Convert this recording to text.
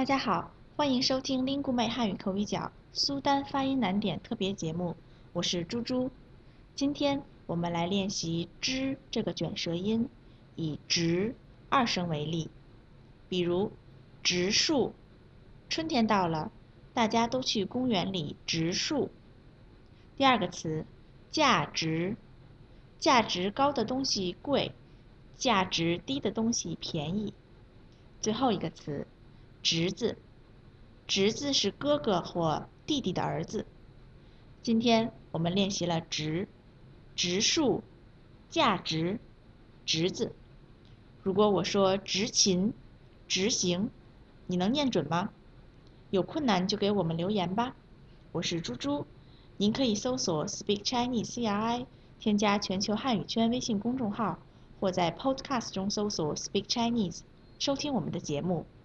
大家好，欢迎收听 Lingu 妹汉语口语角苏丹发音难点特别节目，我是猪猪。今天我们来练习“之”这个卷舌音，以“植”二声为例。比如，植树，春天到了，大家都去公园里植树。第二个词，价值，价值高的东西贵，价值低的东西便宜。最后一个词。侄子，侄子是哥哥或弟弟的儿子。今天我们练习了植、植树、价值、侄子。如果我说执勤、执行，你能念准吗？有困难就给我们留言吧。我是猪猪，您可以搜索 Speak Chinese CRI，添加全球汉语圈微信公众号，或在 Podcast 中搜索 Speak Chinese，收听我们的节目。